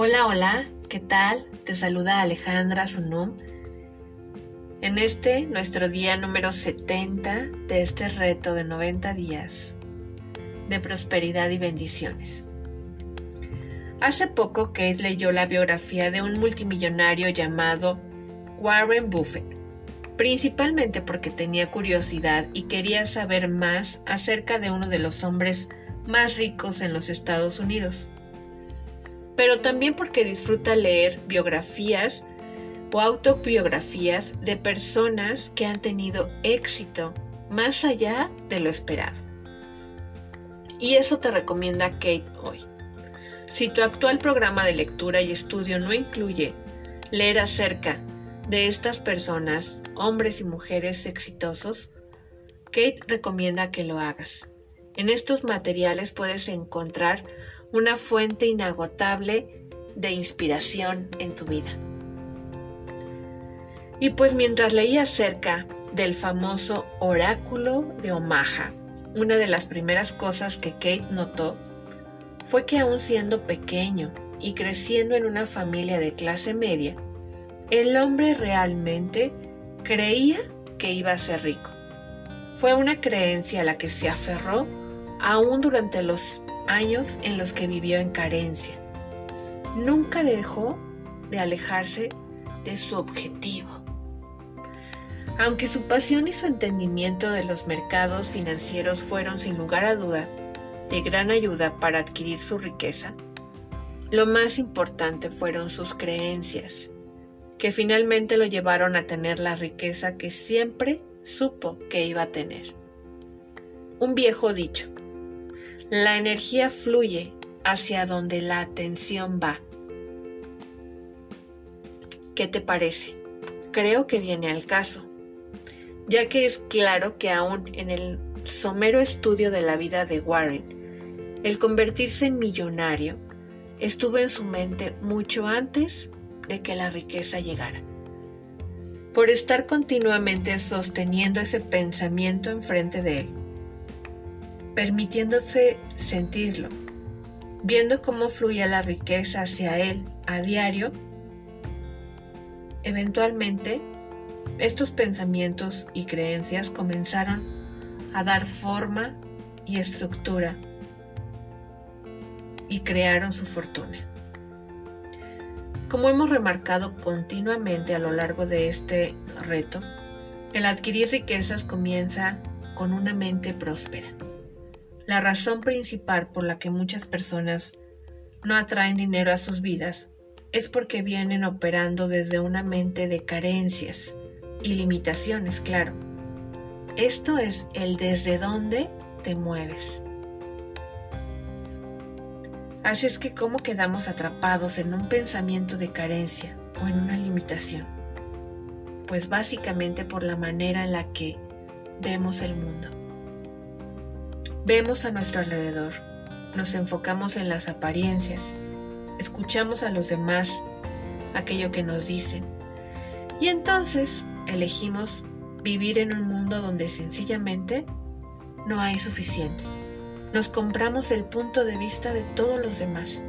Hola, hola, ¿qué tal? Te saluda Alejandra Sunum. En este, nuestro día número 70 de este reto de 90 días de prosperidad y bendiciones. Hace poco Kate leyó la biografía de un multimillonario llamado Warren Buffett, principalmente porque tenía curiosidad y quería saber más acerca de uno de los hombres más ricos en los Estados Unidos pero también porque disfruta leer biografías o autobiografías de personas que han tenido éxito más allá de lo esperado. Y eso te recomienda Kate hoy. Si tu actual programa de lectura y estudio no incluye leer acerca de estas personas, hombres y mujeres exitosos, Kate recomienda que lo hagas. En estos materiales puedes encontrar una fuente inagotable de inspiración en tu vida. Y pues mientras leía acerca del famoso oráculo de Omaha, una de las primeras cosas que Kate notó fue que aún siendo pequeño y creciendo en una familia de clase media, el hombre realmente creía que iba a ser rico. Fue una creencia a la que se aferró aún durante los años en los que vivió en carencia. Nunca dejó de alejarse de su objetivo. Aunque su pasión y su entendimiento de los mercados financieros fueron sin lugar a duda de gran ayuda para adquirir su riqueza, lo más importante fueron sus creencias, que finalmente lo llevaron a tener la riqueza que siempre supo que iba a tener. Un viejo dicho, la energía fluye hacia donde la atención va. ¿Qué te parece? Creo que viene al caso, ya que es claro que aún en el somero estudio de la vida de Warren, el convertirse en millonario estuvo en su mente mucho antes de que la riqueza llegara. Por estar continuamente sosteniendo ese pensamiento enfrente de él, permitiéndose sentirlo, viendo cómo fluía la riqueza hacia él a diario, eventualmente estos pensamientos y creencias comenzaron a dar forma y estructura y crearon su fortuna. Como hemos remarcado continuamente a lo largo de este reto, el adquirir riquezas comienza con una mente próspera. La razón principal por la que muchas personas no atraen dinero a sus vidas es porque vienen operando desde una mente de carencias y limitaciones, claro. Esto es el desde dónde te mueves. Así es que cómo quedamos atrapados en un pensamiento de carencia o en una limitación. Pues básicamente por la manera en la que vemos el mundo. Vemos a nuestro alrededor, nos enfocamos en las apariencias, escuchamos a los demás aquello que nos dicen y entonces elegimos vivir en un mundo donde sencillamente no hay suficiente. Nos compramos el punto de vista de todos los demás.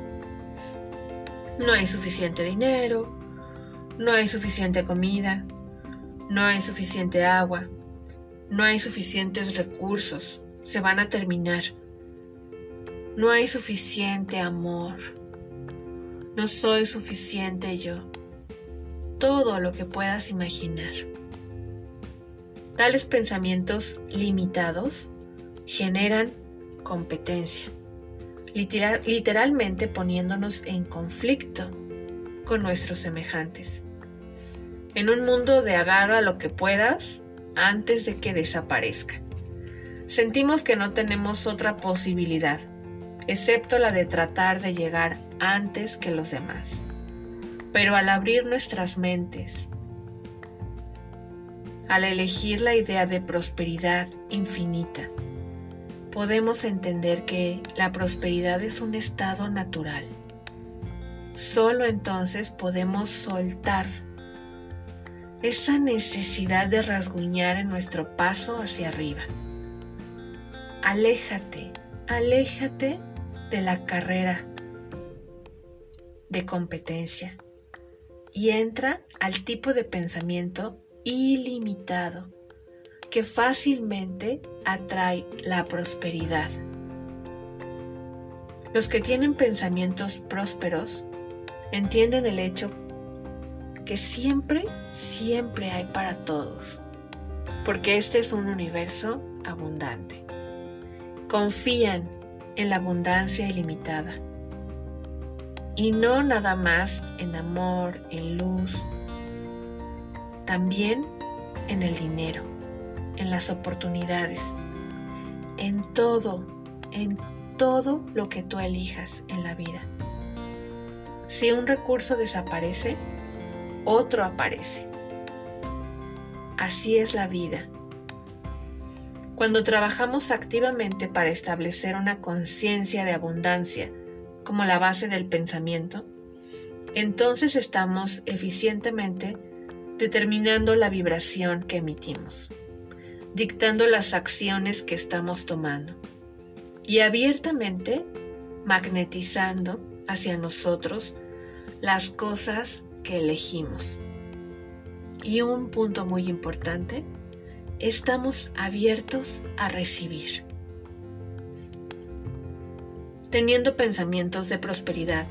No hay suficiente dinero, no hay suficiente comida, no hay suficiente agua, no hay suficientes recursos, se van a terminar. No hay suficiente amor. No soy suficiente yo. Todo lo que puedas imaginar. Tales pensamientos limitados generan competencia, literalmente poniéndonos en conflicto con nuestros semejantes. En un mundo de agarra lo que puedas antes de que desaparezca. Sentimos que no tenemos otra posibilidad, excepto la de tratar de llegar antes que los demás. Pero al abrir nuestras mentes, al elegir la idea de prosperidad infinita, podemos entender que la prosperidad es un estado natural. Solo entonces podemos soltar esa necesidad de rasguñar en nuestro paso hacia arriba aléjate, aléjate de la carrera. de competencia y entra al tipo de pensamiento ilimitado que fácilmente atrae la prosperidad. Los que tienen pensamientos prósperos entienden el hecho que siempre, siempre hay para todos, porque este es un universo abundante. Confían en la abundancia ilimitada y no nada más en amor, en luz, también en el dinero, en las oportunidades, en todo, en todo lo que tú elijas en la vida. Si un recurso desaparece, otro aparece. Así es la vida. Cuando trabajamos activamente para establecer una conciencia de abundancia como la base del pensamiento, entonces estamos eficientemente determinando la vibración que emitimos, dictando las acciones que estamos tomando y abiertamente magnetizando hacia nosotros las cosas que elegimos. Y un punto muy importante, estamos abiertos a recibir. Teniendo pensamientos de prosperidad,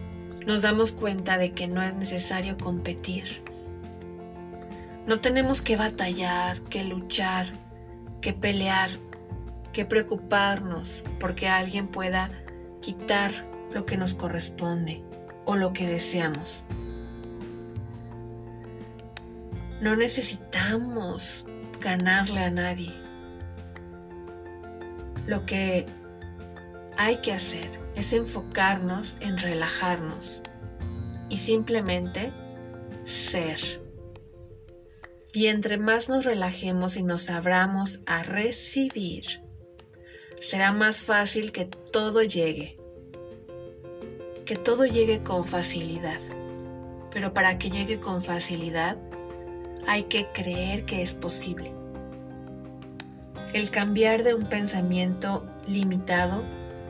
nos damos cuenta de que no es necesario competir. No tenemos que batallar, que luchar, que pelear, que preocuparnos porque alguien pueda quitar lo que nos corresponde o lo que deseamos. No necesitamos ganarle a nadie. Lo que hay que hacer es enfocarnos en relajarnos y simplemente ser. Y entre más nos relajemos y nos abramos a recibir, será más fácil que todo llegue que todo llegue con facilidad. Pero para que llegue con facilidad hay que creer que es posible. El cambiar de un pensamiento limitado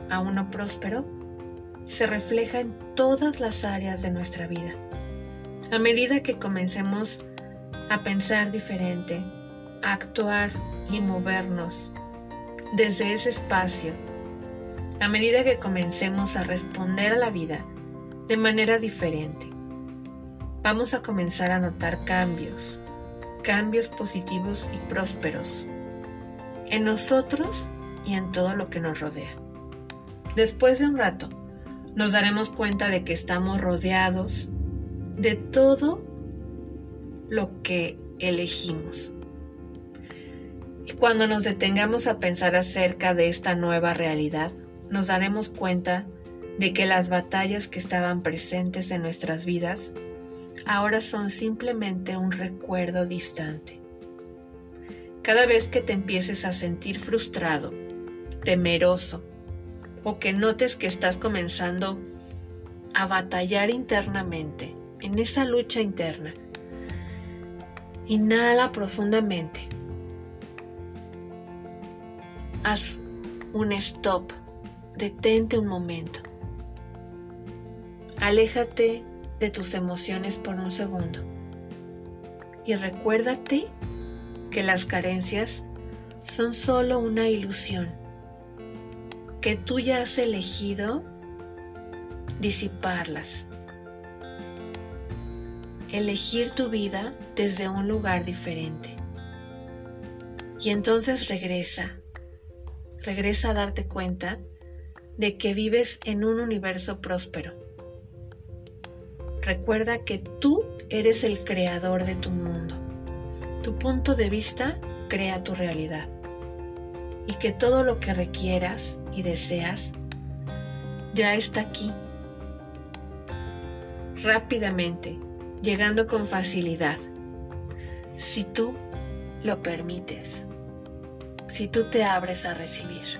a uno próspero se refleja en todas las áreas de nuestra vida. A medida que comencemos a pensar diferente, a actuar y movernos desde ese espacio a medida que comencemos a responder a la vida de manera diferente. Vamos a comenzar a notar cambios, cambios positivos y prósperos en nosotros y en todo lo que nos rodea. Después de un rato, nos daremos cuenta de que estamos rodeados de todo lo que elegimos. Y cuando nos detengamos a pensar acerca de esta nueva realidad, nos daremos cuenta de que las batallas que estaban presentes en nuestras vidas ahora son simplemente un recuerdo distante. Cada vez que te empieces a sentir frustrado, temeroso, o que notes que estás comenzando a batallar internamente, en esa lucha interna, inhala profundamente. Haz un stop detente un momento. Aléjate de tus emociones por un segundo y recuérdate que las carencias son solo una ilusión, que tú ya has elegido disiparlas, elegir tu vida desde un lugar diferente. Y entonces regresa, regresa a darte cuenta de que vives en un universo próspero. Recuerda que tú eres el creador de tu mundo. Tu punto de vista crea tu realidad. Y que todo lo que requieras y deseas ya está aquí. Rápidamente, llegando con facilidad. Si tú lo permites. Si tú te abres a recibir.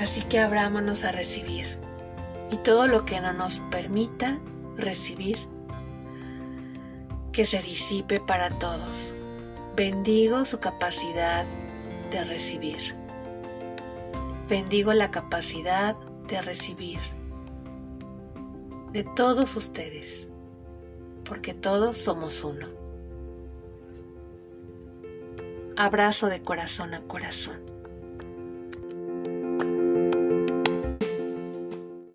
Así que abrámonos a recibir. Y todo lo que no nos permita recibir, que se disipe para todos. Bendigo su capacidad de recibir. Bendigo la capacidad de recibir de todos ustedes, porque todos somos uno. Abrazo de corazón a corazón.